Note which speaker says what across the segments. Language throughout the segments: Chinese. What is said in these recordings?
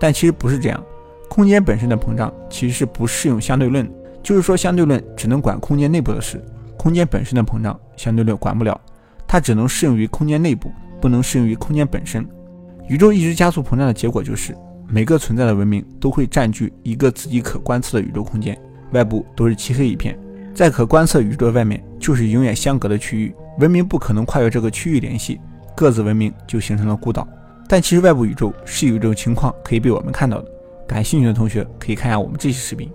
Speaker 1: 但其实不是这样。空间本身的膨胀其实是不适用相对论，就是说相对论只能管空间内部的事，空间本身的膨胀相对论管不了，它只能适用于空间内部，不能适用于空间本身。宇宙一直加速膨胀的结果就是，每个存在的文明都会占据一个自己可观测的宇宙空间，外部都是漆黑一片，在可观测宇宙外面就是永远相隔的区域，文明不可能跨越这个区域联系，各自文明就形成了孤岛。但其实外部宇宙是有这种情况可以被我们看到的。感兴趣的同学可以看一下我们这期视频，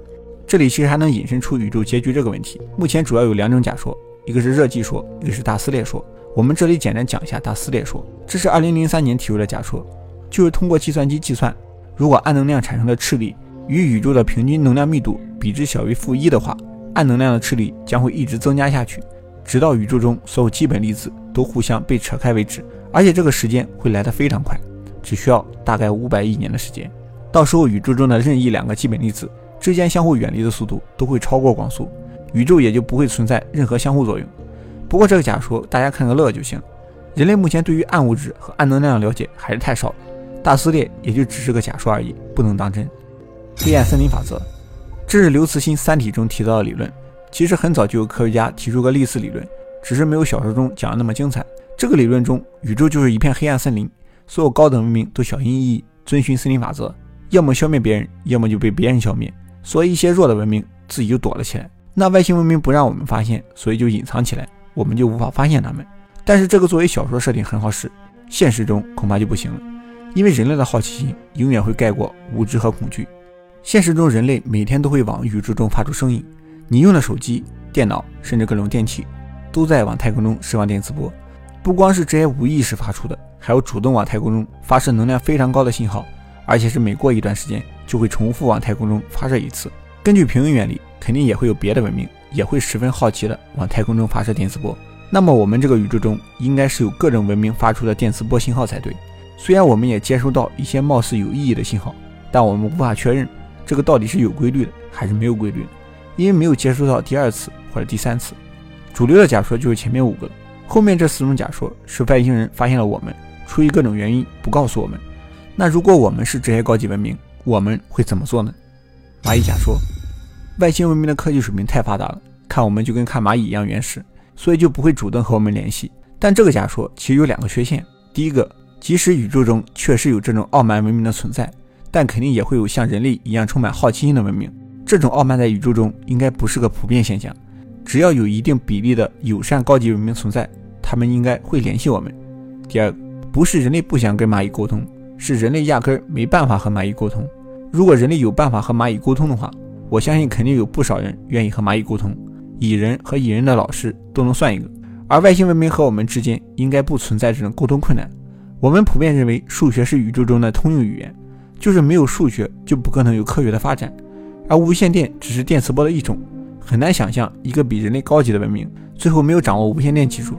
Speaker 1: 这里其实还能引申出宇宙结局这个问题。目前主要有两种假说，一个是热寂说，一个是大撕裂说。我们这里简单讲一下大撕裂说，这是2003年提出的假说，就是通过计算机计算，如果暗能量产生的斥力与宇宙的平均能量密度比值小于负一的话，暗能量的斥力将会一直增加下去，直到宇宙中所有基本粒子都互相被扯开为止，而且这个时间会来得非常快，只需要大概五百亿年的时间。到时候，宇宙中的任意两个基本粒子之间相互远离的速度都会超过光速，宇宙也就不会存在任何相互作用。不过这个假说大家看个乐就行。人类目前对于暗物质和暗能量的了解还是太少了，大撕裂也就只是个假说而已，不能当真。黑暗森林法则，这是刘慈欣《三体》中提到的理论。其实很早就有科学家提出过类似理论，只是没有小说中讲的那么精彩。这个理论中，宇宙就是一片黑暗森林，所有高等文明都小心翼翼遵循森林法则。要么消灭别人，要么就被别人消灭。所以一些弱的文明自己就躲了起来。那外星文明不让我们发现，所以就隐藏起来，我们就无法发现他们。但是这个作为小说设定很好使，现实中恐怕就不行了，因为人类的好奇心永远会盖过无知和恐惧。现实中人类每天都会往宇宙中发出声音，你用的手机、电脑，甚至各种电器，都在往太空中释放电磁波。不光是这些无意识发出的，还有主动往太空中发射能量非常高的信号。而且是每过一段时间就会重复往太空中发射一次。根据平衡原理，肯定也会有别的文明也会十分好奇的往太空中发射电磁波。那么我们这个宇宙中应该是有各种文明发出的电磁波信号才对。虽然我们也接收到一些貌似有意义的信号，但我们无法确认这个到底是有规律的还是没有规律的，因为没有接收到第二次或者第三次。主流的假说就是前面五个，后面这四种假说是外星人发现了我们，出于各种原因不告诉我们。那如果我们是这些高级文明，我们会怎么做呢？蚂蚁假说，外星文明的科技水平太发达了，看我们就跟看蚂蚁一样原始，所以就不会主动和我们联系。但这个假说其实有两个缺陷：第一个，即使宇宙中确实有这种傲慢文明的存在，但肯定也会有像人类一样充满好奇心的文明。这种傲慢在宇宙中应该不是个普遍现象。只要有一定比例的友善高级文明存在，他们应该会联系我们。第二，不是人类不想跟蚂蚁沟通。是人类压根儿没办法和蚂蚁沟通。如果人类有办法和蚂蚁沟通的话，我相信肯定有不少人愿意和蚂蚁沟通。蚁人和蚁人的老师都能算一个。而外星文明和我们之间应该不存在这种沟通困难。我们普遍认为数学是宇宙中的通用语言，就是没有数学就不可能有科学的发展。而无线电只是电磁波的一种，很难想象一个比人类高级的文明最后没有掌握无线电技术，